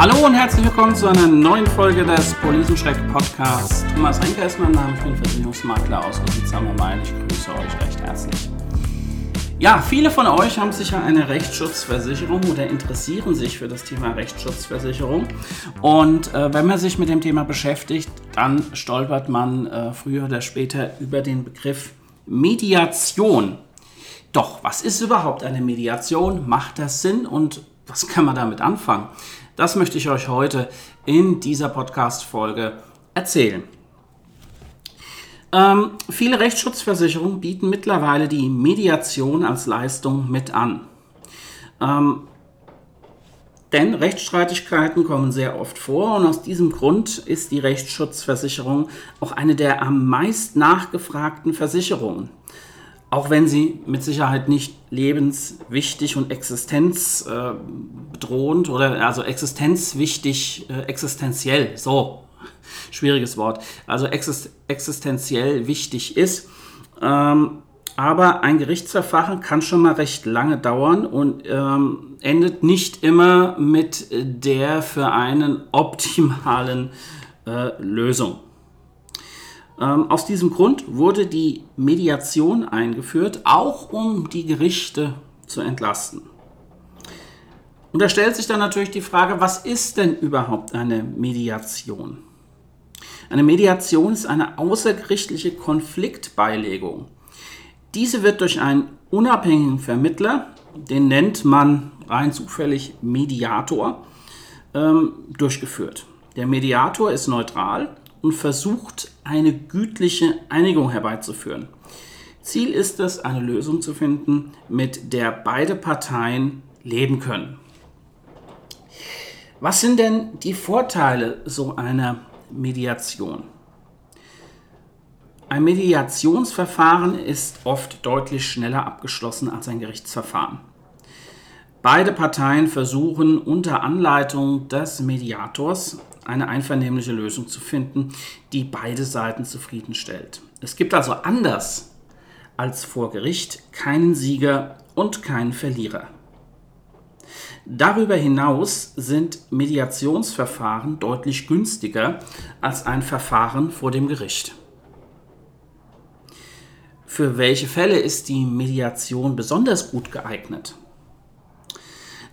Hallo und herzlich willkommen zu einer neuen Folge des Policencheck Podcasts. Thomas Renker ist mein Name, ich bin Versicherungsmakler aus Rüsselsheim am Main. Ich grüße euch recht herzlich. Ja, viele von euch haben sicher eine Rechtsschutzversicherung oder interessieren sich für das Thema Rechtsschutzversicherung. Und äh, wenn man sich mit dem Thema beschäftigt, dann stolpert man äh, früher oder später über den Begriff Mediation. Doch, was ist überhaupt eine Mediation? Macht das Sinn und was kann man damit anfangen? Das möchte ich euch heute in dieser Podcast-Folge erzählen. Ähm, viele Rechtsschutzversicherungen bieten mittlerweile die Mediation als Leistung mit an. Ähm, denn Rechtsstreitigkeiten kommen sehr oft vor und aus diesem Grund ist die Rechtsschutzversicherung auch eine der am meist nachgefragten Versicherungen auch wenn sie mit Sicherheit nicht lebenswichtig und existenzbedrohend äh, oder also existenzwichtig, äh, existenziell, so, schwieriges Wort, also exist existenziell wichtig ist. Ähm, aber ein Gerichtsverfahren kann schon mal recht lange dauern und ähm, endet nicht immer mit der für einen optimalen äh, Lösung. Ähm, aus diesem Grund wurde die Mediation eingeführt, auch um die Gerichte zu entlasten. Und da stellt sich dann natürlich die Frage, was ist denn überhaupt eine Mediation? Eine Mediation ist eine außergerichtliche Konfliktbeilegung. Diese wird durch einen unabhängigen Vermittler, den nennt man rein zufällig Mediator, ähm, durchgeführt. Der Mediator ist neutral und versucht, eine gütliche Einigung herbeizuführen. Ziel ist es, eine Lösung zu finden, mit der beide Parteien leben können. Was sind denn die Vorteile so einer Mediation? Ein Mediationsverfahren ist oft deutlich schneller abgeschlossen als ein Gerichtsverfahren. Beide Parteien versuchen unter Anleitung des Mediators eine einvernehmliche Lösung zu finden, die beide Seiten zufriedenstellt. Es gibt also anders als vor Gericht keinen Sieger und keinen Verlierer. Darüber hinaus sind Mediationsverfahren deutlich günstiger als ein Verfahren vor dem Gericht. Für welche Fälle ist die Mediation besonders gut geeignet?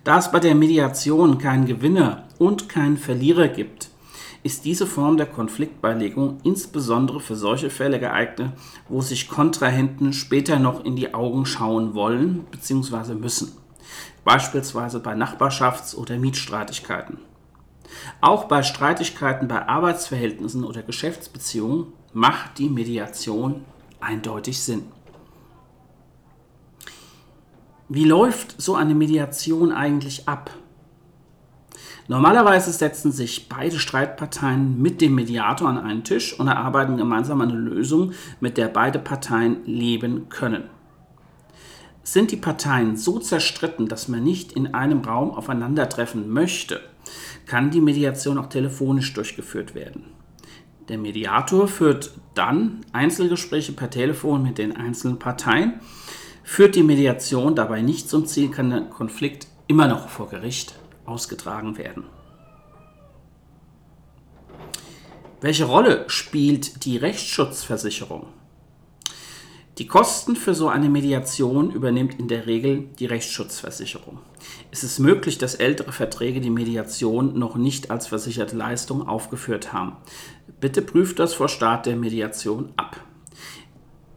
Da es bei der Mediation keinen Gewinner und keinen Verlierer gibt, ist diese Form der Konfliktbeilegung insbesondere für solche Fälle geeignet, wo sich Kontrahenten später noch in die Augen schauen wollen bzw. müssen, beispielsweise bei Nachbarschafts- oder Mietstreitigkeiten. Auch bei Streitigkeiten bei Arbeitsverhältnissen oder Geschäftsbeziehungen macht die Mediation eindeutig Sinn. Wie läuft so eine Mediation eigentlich ab? Normalerweise setzen sich beide Streitparteien mit dem Mediator an einen Tisch und erarbeiten gemeinsam eine Lösung, mit der beide Parteien leben können. Sind die Parteien so zerstritten, dass man nicht in einem Raum aufeinandertreffen möchte, kann die Mediation auch telefonisch durchgeführt werden. Der Mediator führt dann Einzelgespräche per Telefon mit den einzelnen Parteien Führt die Mediation dabei nicht zum Ziel, kann der Konflikt immer noch vor Gericht ausgetragen werden. Welche Rolle spielt die Rechtsschutzversicherung? Die Kosten für so eine Mediation übernimmt in der Regel die Rechtsschutzversicherung. Es ist möglich, dass ältere Verträge die Mediation noch nicht als versicherte Leistung aufgeführt haben. Bitte prüft das vor Start der Mediation ab.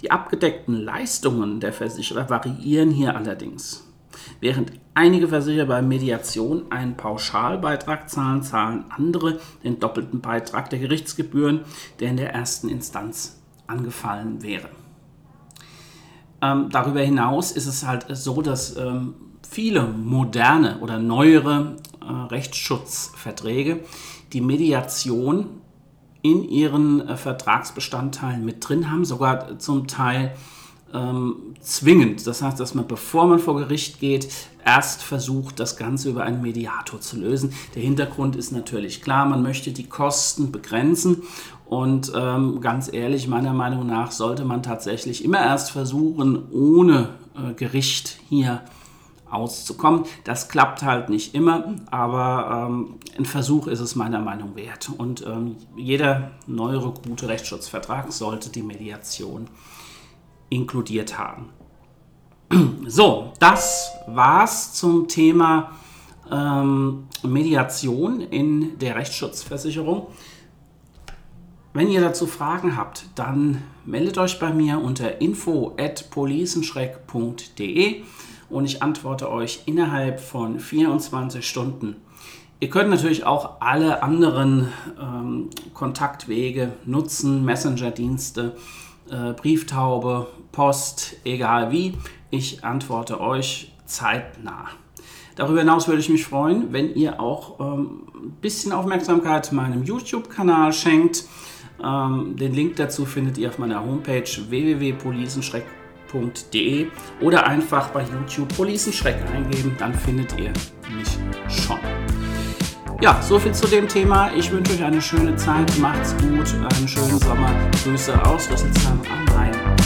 Die abgedeckten Leistungen der Versicherer variieren hier allerdings. Während einige Versicherer bei Mediation einen Pauschalbeitrag zahlen, zahlen andere den doppelten Beitrag der Gerichtsgebühren, der in der ersten Instanz angefallen wäre. Ähm, darüber hinaus ist es halt so, dass ähm, viele moderne oder neuere äh, Rechtsschutzverträge die Mediation in ihren äh, Vertragsbestandteilen mit drin haben, sogar zum Teil ähm, zwingend. Das heißt, dass man, bevor man vor Gericht geht, erst versucht, das Ganze über einen Mediator zu lösen. Der Hintergrund ist natürlich klar, man möchte die Kosten begrenzen und ähm, ganz ehrlich, meiner Meinung nach sollte man tatsächlich immer erst versuchen, ohne äh, Gericht hier auszukommen. Das klappt halt nicht immer, aber ähm, ein Versuch ist es meiner Meinung wert. Und ähm, jeder neuere gute Rechtsschutzvertrag sollte die Mediation inkludiert haben. So, das war's zum Thema ähm, Mediation in der Rechtsschutzversicherung. Wenn ihr dazu Fragen habt, dann meldet euch bei mir unter info@policenschreck.de und ich antworte euch innerhalb von 24 Stunden. Ihr könnt natürlich auch alle anderen ähm, Kontaktwege nutzen, Messenger-Dienste, äh, Brieftaube, Post, egal wie. Ich antworte euch zeitnah. Darüber hinaus würde ich mich freuen, wenn ihr auch ähm, ein bisschen Aufmerksamkeit meinem YouTube-Kanal schenkt. Ähm, den Link dazu findet ihr auf meiner Homepage www.policenschreck.de oder einfach bei YouTube Policenschreck eingeben, dann findet ihr mich schon. Ja, soviel zu dem Thema. Ich wünsche euch eine schöne Zeit, macht's gut, einen schönen Sommer. Grüße aus Rüsselsheim am Rhein.